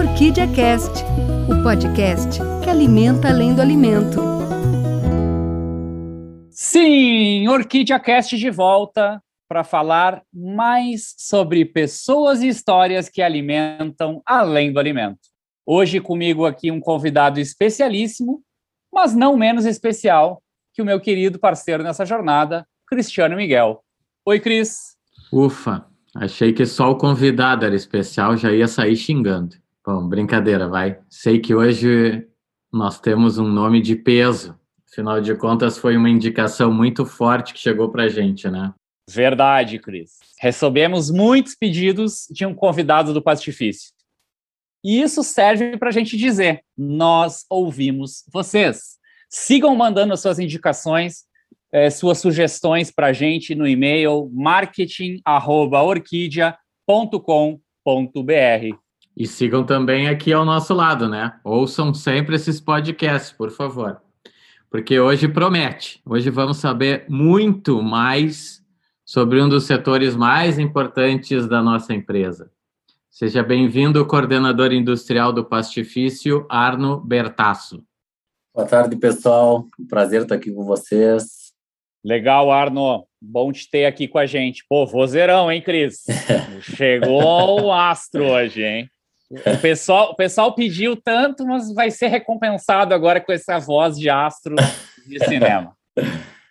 Orquídea Cast, o podcast que alimenta além do alimento. Sim, Orquídea Cast de volta para falar mais sobre pessoas e histórias que alimentam além do alimento. Hoje comigo aqui um convidado especialíssimo, mas não menos especial que o meu querido parceiro nessa jornada, Cristiano Miguel. Oi, Cris. Ufa, achei que só o convidado era especial, já ia sair xingando. Bom, brincadeira, vai. Sei que hoje nós temos um nome de peso. Afinal de contas, foi uma indicação muito forte que chegou para a gente, né? Verdade, Cris. Recebemos muitos pedidos de um convidado do Pastifício. E isso serve para a gente dizer: nós ouvimos vocês. Sigam mandando suas indicações, eh, suas sugestões para a gente no e-mail marketing.orquídea.com.br. E sigam também aqui ao nosso lado, né? Ouçam sempre esses podcasts, por favor. Porque hoje promete. Hoje vamos saber muito mais sobre um dos setores mais importantes da nossa empresa. Seja bem-vindo, coordenador industrial do Pastifício, Arno Bertasso. Boa tarde, pessoal. Um prazer estar aqui com vocês. Legal, Arno. Bom te ter aqui com a gente. Pô, vozeirão, hein, Cris? Chegou o astro hoje, hein? O pessoal, o pessoal pediu tanto, mas vai ser recompensado agora com essa voz de astro de cinema.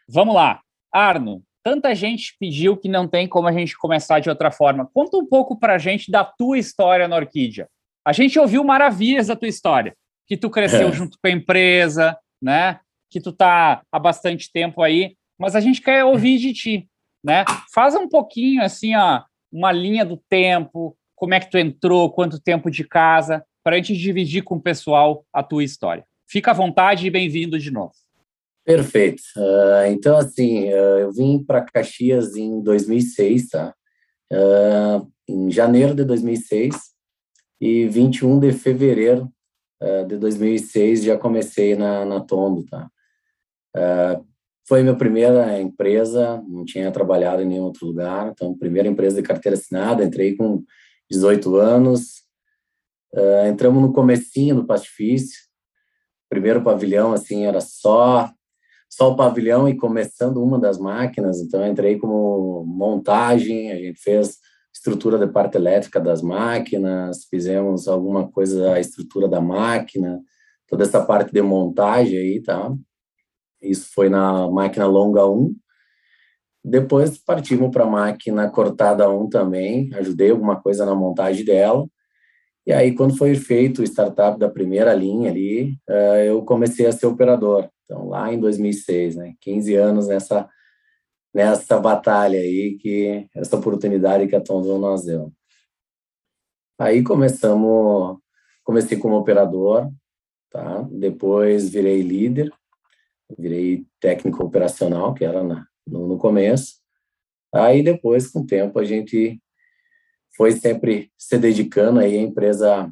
Vamos lá. Arno, tanta gente pediu que não tem como a gente começar de outra forma. Conta um pouco para a gente da tua história na Orquídea. A gente ouviu maravilhas da tua história, que tu cresceu é. junto com a empresa, né? Que tu tá há bastante tempo aí, mas a gente quer ouvir de ti, né? Faz um pouquinho assim, ó, uma linha do tempo, como é que tu entrou, quanto tempo de casa, para a gente dividir com o pessoal a tua história. Fica à vontade e bem-vindo de novo. Perfeito. Uh, então, assim, uh, eu vim para Caxias em 2006, tá? Uh, em janeiro de 2006 e 21 de fevereiro de 2006 já comecei na, na Tondo, tá? foi minha primeira empresa, não tinha trabalhado em nenhum outro lugar, então, primeira empresa de carteira assinada, entrei com 18 anos. Uh, entramos no comecinho do pastifício. Primeiro pavilhão, assim, era só só o pavilhão e começando uma das máquinas. Então, entrei como montagem, a gente fez estrutura de parte elétrica das máquinas, fizemos alguma coisa, a estrutura da máquina, toda essa parte de montagem aí, tá? Isso foi na máquina longa 1. Depois partimos para a máquina cortada 1 também, ajudei alguma coisa na montagem dela. E aí, quando foi feito o startup da primeira linha ali, uh, eu comecei a ser operador. Então, lá em 2006, né? 15 anos nessa, nessa batalha aí, que essa oportunidade que a Tondon nos deu. Aí começamos, comecei como operador, tá? Depois virei líder, virei técnico operacional, que era na, no, no começo. Aí depois, com o tempo, a gente foi sempre se dedicando aí a empresa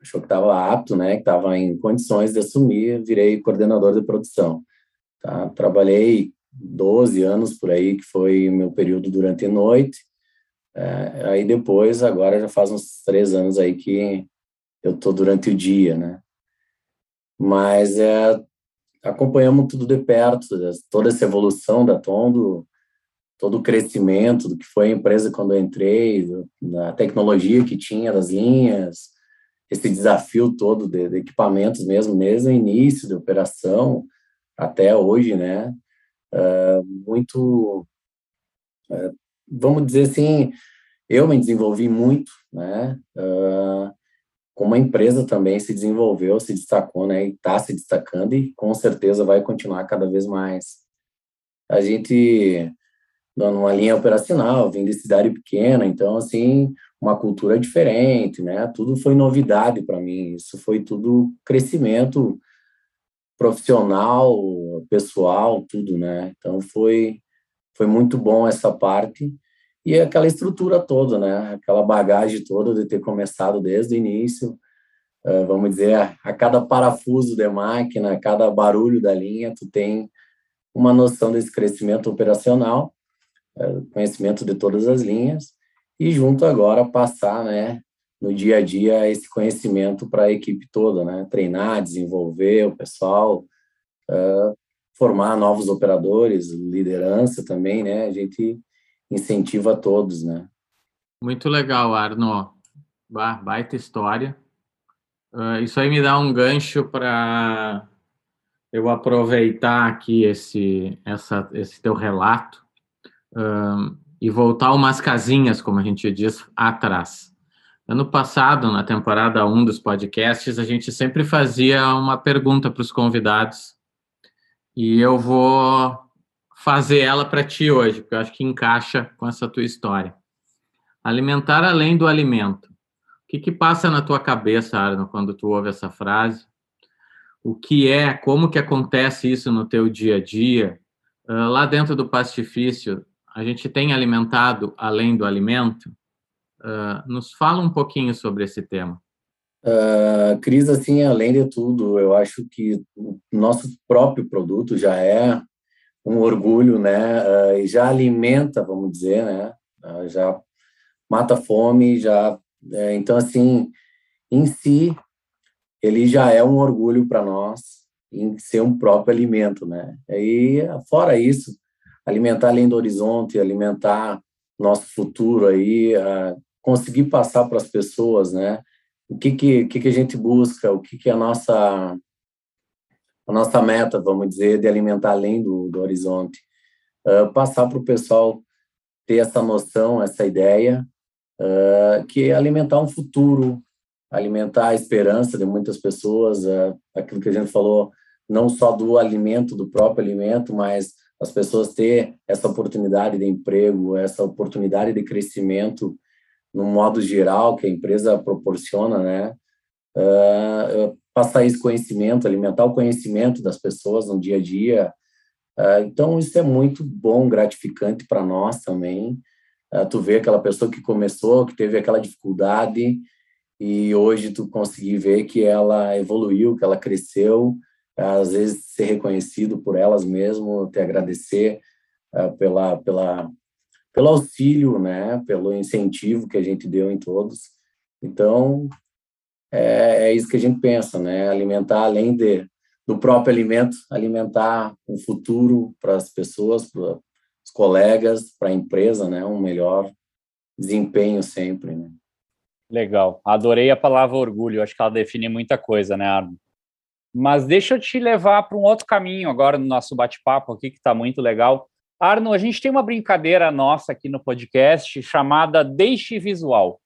achou que estava apto, né, que estava em condições de assumir, virei coordenador de produção. Tá? Trabalhei 12 anos por aí, que foi o meu período durante a noite. É, aí depois, agora já faz uns três anos aí que eu tô durante o dia, né? Mas é, acompanhamos tudo de perto, toda essa evolução da Tondo, todo o crescimento do que foi a empresa quando eu entrei, da tecnologia que tinha das linhas, esse desafio todo de, de equipamentos mesmo, desde o início da operação até hoje, né? Uh, muito, uh, vamos dizer assim, eu me desenvolvi muito, né? Uh, como a empresa também se desenvolveu, se destacou, né? E está se destacando e com certeza vai continuar cada vez mais. A gente, numa linha operacional, vim de cidade pequena, então, assim, uma cultura diferente, né? Tudo foi novidade para mim. Isso foi tudo crescimento profissional, pessoal, tudo, né? Então foi foi muito bom essa parte e aquela estrutura toda, né? Aquela bagagem toda de ter começado desde o início, uh, vamos dizer, a, cada parafuso de máquina, a cada barulho da linha, tu tem uma noção desse crescimento operacional, uh, conhecimento de todas as linhas e junto agora passar, né, no dia a dia esse conhecimento para a equipe toda, né? Treinar, desenvolver o pessoal, uh, formar novos operadores, liderança também, né? A gente incentiva todos, né? Muito legal, Arno. Baita história. Uh, isso aí me dá um gancho para eu aproveitar aqui esse, essa, esse teu relato uh, e voltar umas casinhas, como a gente diz, atrás. Ano passado, na temporada 1 dos podcasts, a gente sempre fazia uma pergunta para os convidados e eu vou fazer ela para ti hoje, porque eu acho que encaixa com essa tua história. Alimentar além do alimento. O que, que passa na tua cabeça, Arno, quando tu ouve essa frase? O que é, como que acontece isso no teu dia a dia? Uh, lá dentro do pastifício, a gente tem alimentado além do alimento? Uh, nos fala um pouquinho sobre esse tema. Uh, Cris, assim, além de tudo, eu acho que o nosso próprio produto já é um orgulho, né? Uh, e já alimenta, vamos dizer, né? Uh, já mata fome, já. É, então, assim, em si, ele já é um orgulho para nós em ser um próprio alimento, né? E fora isso, alimentar além do horizonte, alimentar nosso futuro aí, conseguir passar para as pessoas, né? O que que, que que a gente busca, o que que a nossa a nossa meta, vamos dizer, de alimentar além do, do horizonte, uh, passar para o pessoal ter essa noção, essa ideia, uh, que é alimentar um futuro, alimentar a esperança de muitas pessoas, uh, aquilo que a gente falou, não só do alimento, do próprio alimento, mas as pessoas ter essa oportunidade de emprego, essa oportunidade de crescimento no modo geral que a empresa proporciona, né? Uh, passar esse conhecimento, alimentar o conhecimento das pessoas no dia a dia. Uh, então, isso é muito bom, gratificante para nós também. Uh, tu vê aquela pessoa que começou, que teve aquela dificuldade, e hoje tu conseguir ver que ela evoluiu, que ela cresceu, às vezes ser reconhecido por elas mesmo, te agradecer uh, pela, pela, pelo auxílio, né, pelo incentivo que a gente deu em todos. Então, é, é isso que a gente pensa, né, alimentar além de, do próprio alimento, alimentar um futuro para as pessoas, para os colegas, para a empresa, né, um melhor desempenho sempre, né. Legal. Adorei a palavra orgulho. Acho que ela define muita coisa, né, Arno? Mas deixa eu te levar para um outro caminho agora no nosso bate-papo aqui, que está muito legal. Arno, a gente tem uma brincadeira nossa aqui no podcast chamada Deixe Visual.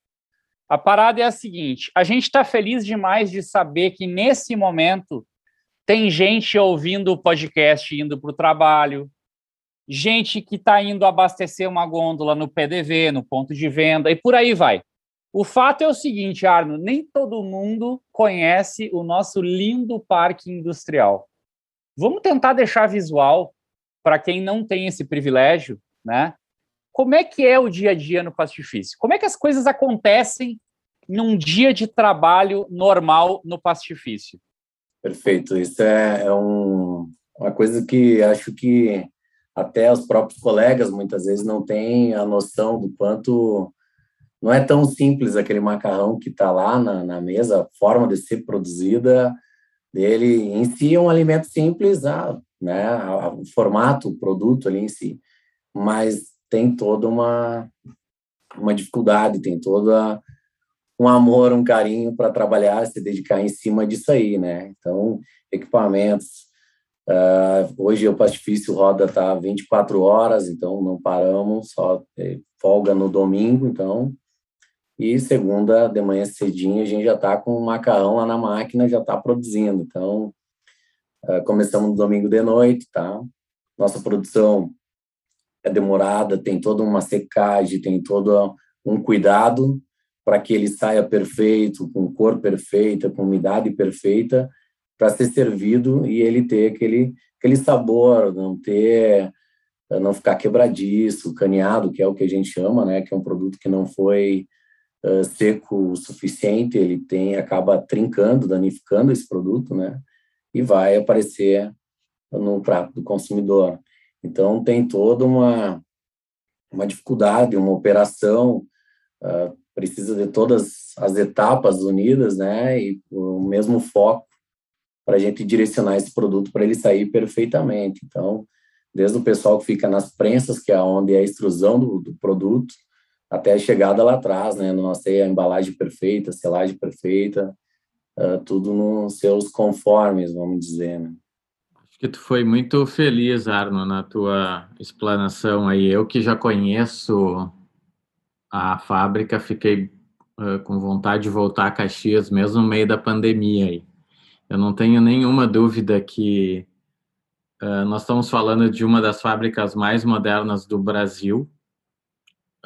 A parada é a seguinte: a gente está feliz demais de saber que nesse momento tem gente ouvindo o podcast indo para o trabalho, gente que está indo abastecer uma gôndola no PDV, no ponto de venda, e por aí vai. O fato é o seguinte, Arno, nem todo mundo conhece o nosso lindo parque industrial. Vamos tentar deixar visual para quem não tem esse privilégio, né? Como é que é o dia a dia no pastifício? Como é que as coisas acontecem num dia de trabalho normal no pastifício? Perfeito. Isso é, é um, uma coisa que acho que até os próprios colegas muitas vezes não têm a noção do quanto não é tão simples aquele macarrão que está lá na, na, mesa, a forma de ser produzida dele em si é um alimento simples, né, o formato, o produto ali em si, mas tem toda uma uma dificuldade, tem toda um amor, um carinho para trabalhar, se dedicar em cima disso aí, né? Então, equipamentos. Uh, hoje o Pastifício roda tá 24 horas, então não paramos, só folga no domingo, então e segunda de manhã cedinho a gente já está com o macarrão lá na máquina, já está produzindo. Então, uh, começamos no domingo de noite, tá? Nossa produção é demorada, tem toda uma secagem, tem todo um cuidado para que ele saia perfeito, com cor perfeita, com umidade perfeita, para ser servido e ele ter aquele aquele sabor, não ter não ficar quebradiço, caneado, que é o que a gente chama, né, que é um produto que não foi uh, seco o suficiente, ele tem acaba trincando, danificando esse produto, né? E vai aparecer no prato do consumidor. Então tem toda uma uma dificuldade, uma operação uh, precisa de todas as etapas unidas, né, e o mesmo foco para a gente direcionar esse produto para ele sair perfeitamente. Então, desde o pessoal que fica nas prensas, que é onde é a extrusão do, do produto, até a chegada lá atrás, né, nós ter a embalagem perfeita, a selagem perfeita, uh, tudo nos seus conformes, vamos dizer, né. Acho que tu foi muito feliz, Arno, na tua explanação aí. Eu que já conheço a fábrica, fiquei uh, com vontade de voltar a Caxias, mesmo no meio da pandemia aí. Eu não tenho nenhuma dúvida que uh, nós estamos falando de uma das fábricas mais modernas do Brasil.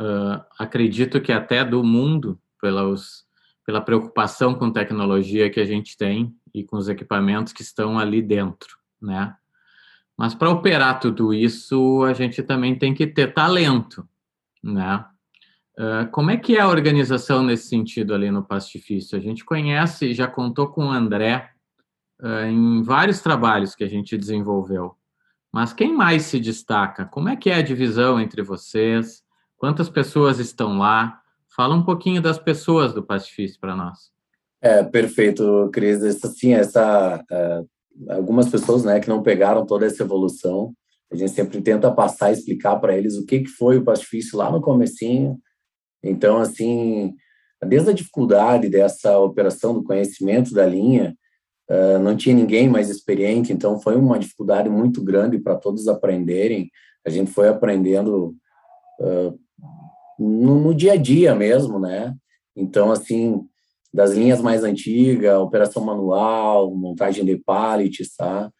Uh, acredito que até do mundo, pelos, pela preocupação com tecnologia que a gente tem e com os equipamentos que estão ali dentro, né? Mas para operar tudo isso, a gente também tem que ter talento, né? Uh, como é que é a organização nesse sentido ali no Pastifício? A gente conhece, já contou com o André, uh, em vários trabalhos que a gente desenvolveu. Mas quem mais se destaca? Como é que é a divisão entre vocês? Quantas pessoas estão lá? Fala um pouquinho das pessoas do Pastifício para nós. É, perfeito, Cris. Assim, essa, uh, algumas pessoas né, que não pegaram toda essa evolução, a gente sempre tenta passar e explicar para eles o que, que foi o Pastifício lá no comecinho. Então, assim, desde a dificuldade dessa operação do conhecimento da linha, Uh, não tinha ninguém mais experiente, então foi uma dificuldade muito grande para todos aprenderem. A gente foi aprendendo uh, no, no, dia a dia mesmo, né? Então, assim, das linhas mais antigas, operação manual, montagem de pallets, tá?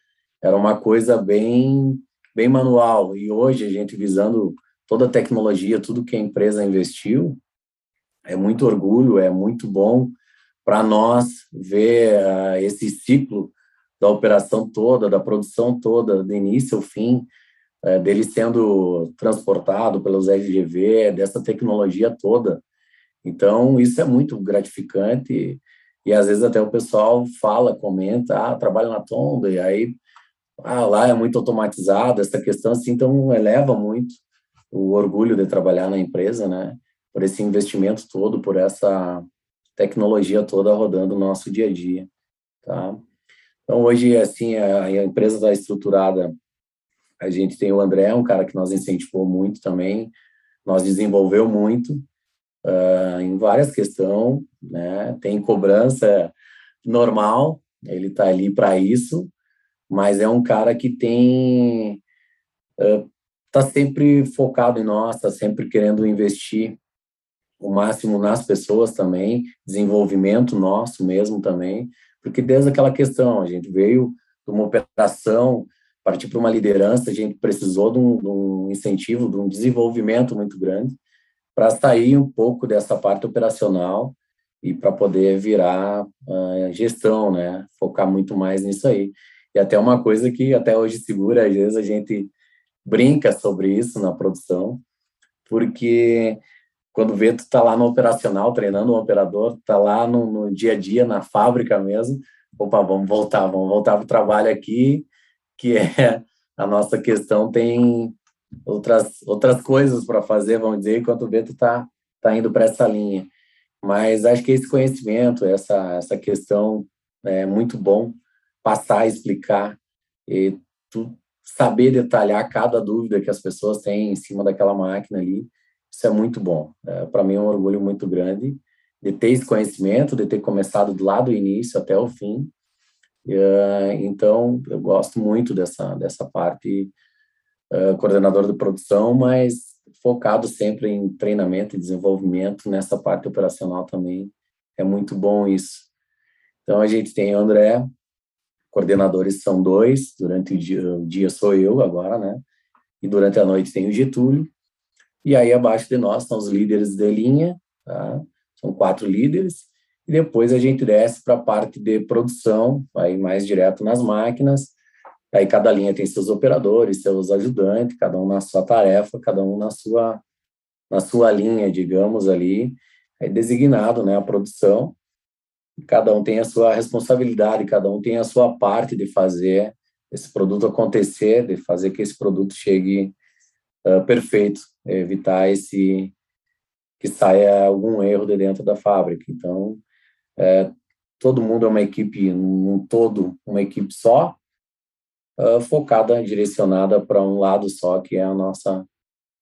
Era uma coisa bem, bem manual. E hoje, a gente visando toda a tecnologia, tudo que a empresa investiu, é muito orgulho, é muito bom para nós ver uh, esse ciclo da operação toda, da produção toda, do início ao fim, uh, dele sendo transportado pelos RGV, dessa tecnologia toda. Então, isso é muito gratificante e, às vezes até o pessoal fala, comenta, ah, trabalho na Tonda, e aí, ah, lá é muito automatizado, essa questão assim, então eleva muito o orgulho de trabalhar na empresa, né? Por esse investimento todo, por essa tecnologia toda rodando no nosso dia a dia, tá? Então, hoje, assim, a, a empresa está estruturada, a gente tem o André, um cara que nos incentivou muito também, nós desenvolveu muito uh, em várias questões, né? Tem cobrança normal, ele está ali para isso, mas é um cara que tem está uh, sempre focado em nós, está sempre querendo investir o máximo nas pessoas também, desenvolvimento nosso mesmo também, porque desde aquela questão, a gente veio de uma operação, partir para uma liderança, a gente precisou de um, de um incentivo, de um desenvolvimento muito grande, para sair um pouco dessa parte operacional e para poder virar uh, gestão, né? Focar muito mais nisso aí. E até uma coisa que até hoje segura, às vezes a gente brinca sobre isso na produção, porque quando vê, tu tá lá no operacional, treinando um operador, tá lá no, no dia a dia, na fábrica mesmo. Opa, vamos voltar, vamos voltar para o trabalho aqui, que é a nossa questão tem outras outras coisas para fazer, vamos dizer, enquanto vê, tu tá, tá indo para essa linha. Mas acho que esse conhecimento, essa, essa questão é muito bom passar, explicar e tu saber detalhar cada dúvida que as pessoas têm em cima daquela máquina ali isso é muito bom. É, Para mim é um orgulho muito grande de ter esse conhecimento, de ter começado do lado do início até o fim. Uh, então, eu gosto muito dessa, dessa parte uh, coordenador de produção, mas focado sempre em treinamento e desenvolvimento nessa parte operacional também. É muito bom isso. Então, a gente tem o André, coordenadores são dois, durante o dia, o dia sou eu agora, né? E durante a noite tem o Getúlio, e aí, abaixo de nós estão os líderes de linha, tá? são quatro líderes, e depois a gente desce para a parte de produção, aí mais direto nas máquinas, aí cada linha tem seus operadores, seus ajudantes, cada um na sua tarefa, cada um na sua, na sua linha, digamos ali, é designado né, a produção, cada um tem a sua responsabilidade, cada um tem a sua parte de fazer esse produto acontecer, de fazer que esse produto chegue uh, perfeito, evitar esse que saia algum erro de dentro da fábrica. Então, é, todo mundo é uma equipe, um todo, uma equipe só, uh, focada, direcionada para um lado só, que é a nossa,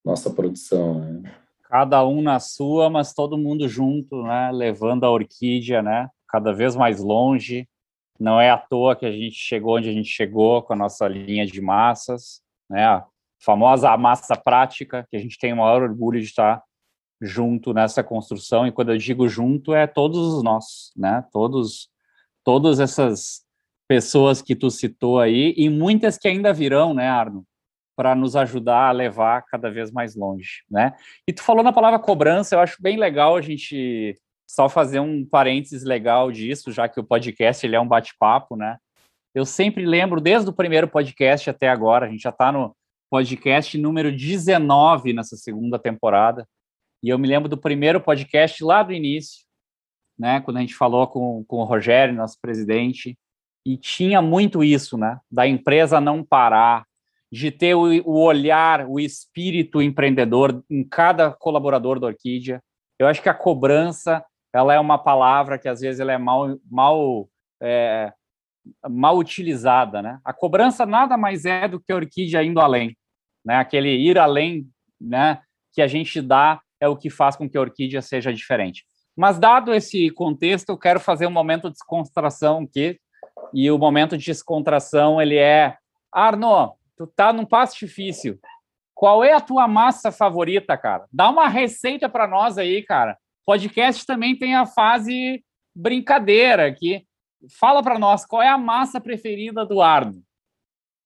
nossa produção. Né? Cada um na sua, mas todo mundo junto, né? levando a orquídea né? cada vez mais longe. Não é à toa que a gente chegou onde a gente chegou com a nossa linha de massas, né? a famosa massa prática, que a gente tem o maior orgulho de estar junto nessa construção. E quando eu digo junto, é todos os nossos, né? Todos, todas essas pessoas que tu citou aí e muitas que ainda virão, né, Arno, para nos ajudar a levar cada vez mais longe, né? E tu falou na palavra cobrança, eu acho bem legal a gente só fazer um parênteses legal disso, já que o podcast ele é um bate-papo, né? Eu sempre lembro desde o primeiro podcast até agora, a gente já está no podcast número 19 nessa segunda temporada. E eu me lembro do primeiro podcast lá do início, né, quando a gente falou com, com o Rogério, nosso presidente, e tinha muito isso, né, da empresa não parar, de ter o, olhar, o espírito empreendedor em cada colaborador da Orquídea. Eu acho que a cobrança, ela é uma palavra que às vezes ela é mal, mal, é, mal utilizada, né? A cobrança nada mais é do que a Orquídea indo além, né? Aquele ir além, né? Que a gente dá é o que faz com que a orquídea seja diferente. Mas, dado esse contexto, eu quero fazer um momento de descontração aqui. E o momento de descontração, ele é... Arno, tu tá num passo difícil. Qual é a tua massa favorita, cara? Dá uma receita para nós aí, cara. Podcast também tem a fase brincadeira aqui. Fala para nós, qual é a massa preferida do Arno?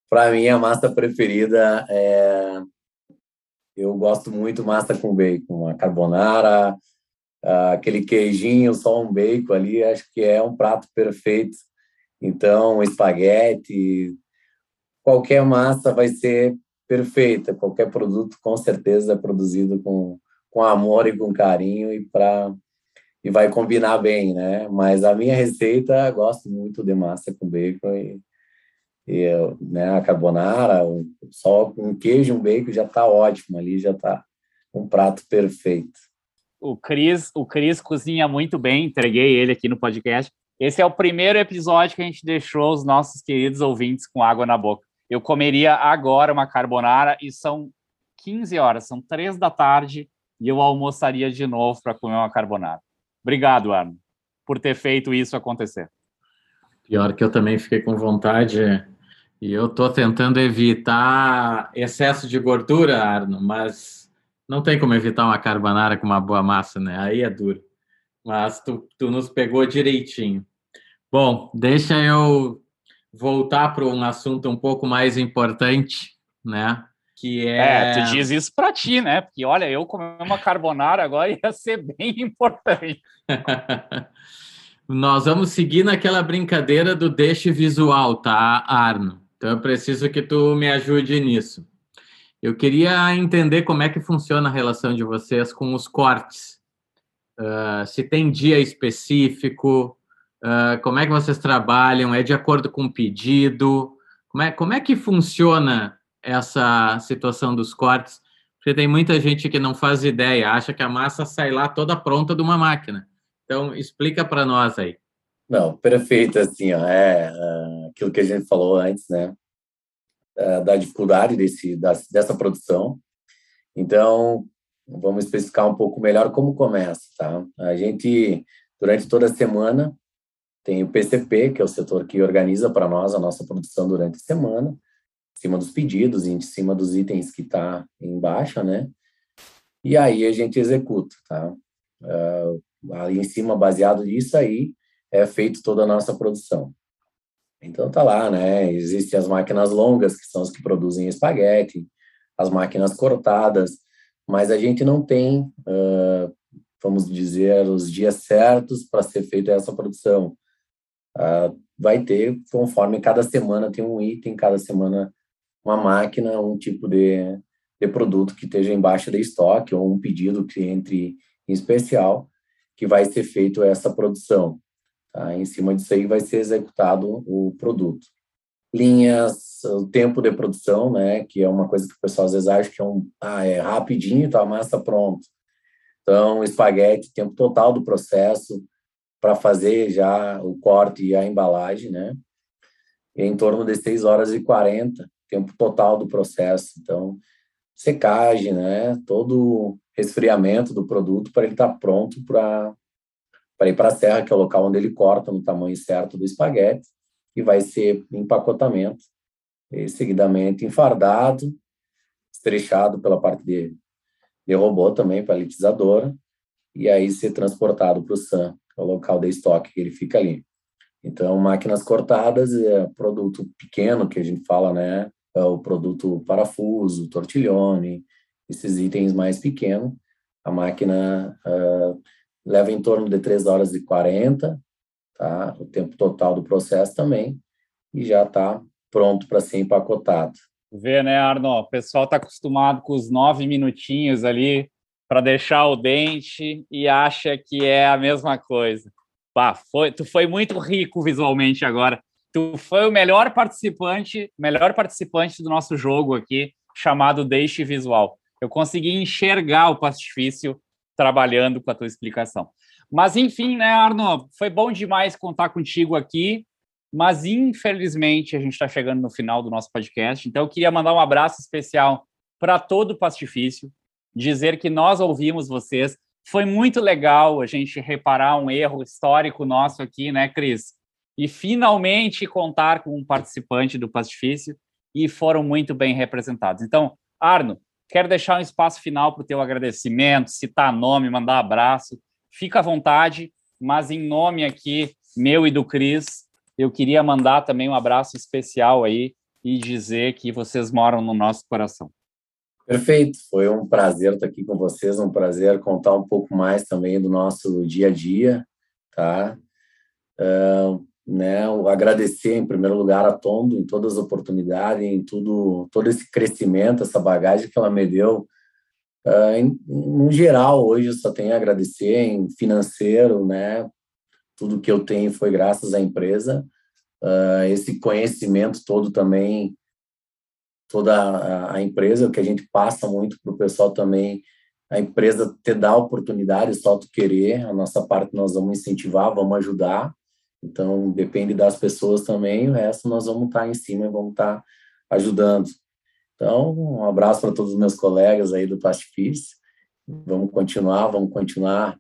Para mim, a massa preferida é eu gosto muito massa com bacon, a carbonara, aquele queijinho, só um bacon ali, acho que é um prato perfeito. Então, espaguete, qualquer massa vai ser perfeita, qualquer produto com certeza é produzido com, com amor e com carinho e para e vai combinar bem, né? Mas a minha receita, gosto muito de massa com bacon e e, né, a carbonara, só um queijo, um bacon já está ótimo ali, já está um prato perfeito. O Cris, o Cris cozinha muito bem, entreguei ele aqui no podcast. Esse é o primeiro episódio que a gente deixou os nossos queridos ouvintes com água na boca. Eu comeria agora uma carbonara e são 15 horas, são 3 da tarde e eu almoçaria de novo para comer uma carbonara. Obrigado, Arno, por ter feito isso acontecer. Pior que eu também fiquei com vontade e eu estou tentando evitar excesso de gordura, Arno, mas não tem como evitar uma carbonara com uma boa massa, né? Aí é duro. Mas tu, tu nos pegou direitinho. Bom, deixa eu voltar para um assunto um pouco mais importante, né? Que é... é, tu diz isso para ti, né? Porque olha, eu comer uma carbonara agora ia ser bem importante. Nós vamos seguir naquela brincadeira do deixe visual, tá, Arno? Então eu preciso que tu me ajude nisso. Eu queria entender como é que funciona a relação de vocês com os cortes. Uh, se tem dia específico, uh, como é que vocês trabalham? É de acordo com o pedido? Como é, como é que funciona essa situação dos cortes? Porque tem muita gente que não faz ideia, acha que a massa sai lá toda pronta de uma máquina. Então, explica para nós aí. Não, perfeito, assim, ó, é uh, aquilo que a gente falou antes, né, uh, da dificuldade desse, da, dessa produção. Então, vamos especificar um pouco melhor como começa, tá? A gente, durante toda a semana, tem o PCP, que é o setor que organiza para nós a nossa produção durante a semana, em cima dos pedidos, em cima dos itens que está em baixa, né? E aí a gente executa, tá? Uh, ali em cima, baseado nisso aí, é feito toda a nossa produção. Então tá lá, né? Existem as máquinas longas, que são as que produzem espaguete, as máquinas cortadas, mas a gente não tem, uh, vamos dizer, os dias certos para ser feita essa produção. Uh, vai ter, conforme cada semana tem um item, cada semana uma máquina, um tipo de, de produto que esteja embaixo de estoque ou um pedido que entre em especial, que vai ser feito essa produção. Tá? Em cima disso aí vai ser executado o produto. Linhas, o tempo de produção, né, que é uma coisa que o pessoal às vezes acha que é, um, ah, é rapidinho, tá, a massa pronta. Então, espaguete, tempo total do processo para fazer já o corte e a embalagem, né? em torno de 6 horas e 40, tempo total do processo. Então, secagem, né? Todo resfriamento do produto para ele estar tá pronto para para ir para a serra, que é o local onde ele corta no tamanho certo do espaguete, e vai ser empacotamento, e seguidamente enfardado, estrechado pela parte de, de robô também, palitizadora, e aí ser transportado para o SAM, é o local de estoque que ele fica ali. Então, máquinas cortadas é produto pequeno que a gente fala, né? É o produto parafuso, tortilhone, esses itens mais pequenos. A máquina uh, leva em torno de 3 horas e 40, tá? O tempo total do processo também, e já está pronto para ser empacotado. Vê, né, Arno? O pessoal está acostumado com os nove minutinhos ali para deixar o dente e acha que é a mesma coisa. Pá, foi, tu foi muito rico visualmente agora. Tu foi o melhor participante, melhor participante do nosso jogo aqui, chamado Deixe Visual. Eu consegui enxergar o pastifício trabalhando com a tua explicação. Mas enfim, né, Arno, foi bom demais contar contigo aqui, mas infelizmente a gente está chegando no final do nosso podcast. Então eu queria mandar um abraço especial para todo o pastifício, dizer que nós ouvimos vocês, foi muito legal a gente reparar um erro histórico nosso aqui, né, Cris? E finalmente contar com um participante do Pastifício e foram muito bem representados. Então, Arno, quero deixar um espaço final para o teu agradecimento, citar nome, mandar abraço. Fica à vontade, mas em nome aqui meu e do Cris, eu queria mandar também um abraço especial aí e dizer que vocês moram no nosso coração. Perfeito, foi um prazer estar aqui com vocês, um prazer contar um pouco mais também do nosso dia a dia, tá? Uh, né, agradecer em primeiro lugar a Tondo em todas as oportunidades, em tudo, todo esse crescimento, essa bagagem que ela me deu. Uh, em, no geral, hoje eu só tenho a agradecer em financeiro, né? Tudo que eu tenho foi graças à empresa. Uh, esse conhecimento todo também toda a, empresa, o que a gente passa muito para o pessoal também, a empresa te dá a oportunidade, só tu querer, a nossa parte nós vamos incentivar, vamos ajudar, então depende das pessoas também, o resto nós vamos estar em cima e vamos estar ajudando. Então, um abraço para todos os meus colegas aí do Pastifício, vamos continuar, vamos continuar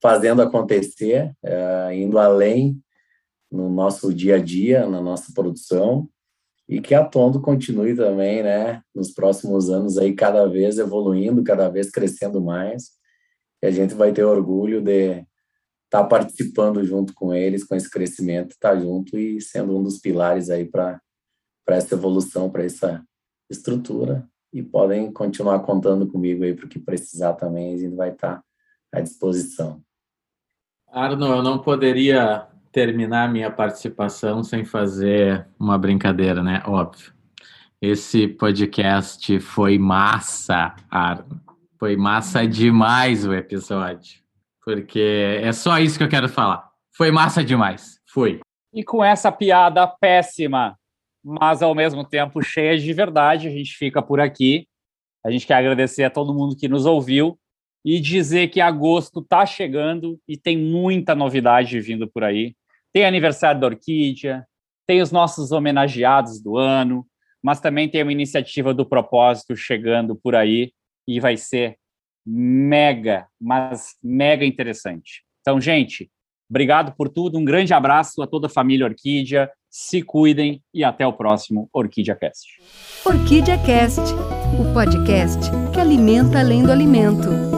fazendo acontecer, é, indo além no nosso dia a dia, na nossa produção, e que a Tondo continue também, né, nos próximos anos aí cada vez evoluindo, cada vez crescendo mais. E a gente vai ter orgulho de estar tá participando junto com eles, com esse crescimento, estar tá junto e sendo um dos pilares aí para para essa evolução, para essa estrutura. E podem continuar contando comigo aí para o que precisar também, a gente vai estar tá à disposição. Arno, eu não poderia terminar minha participação sem fazer uma brincadeira, né? Óbvio. Esse podcast foi massa, Arno. Foi massa demais o episódio. Porque é só isso que eu quero falar. Foi massa demais. Foi. E com essa piada péssima, mas ao mesmo tempo cheia de verdade, a gente fica por aqui. A gente quer agradecer a todo mundo que nos ouviu e dizer que agosto está chegando e tem muita novidade vindo por aí. Tem aniversário da Orquídea, tem os nossos homenageados do ano, mas também tem uma iniciativa do propósito chegando por aí e vai ser mega, mas mega interessante. Então, gente, obrigado por tudo, um grande abraço a toda a família Orquídea, se cuidem e até o próximo Orquídea Cast. Orquídea Cast, o podcast que alimenta além do alimento.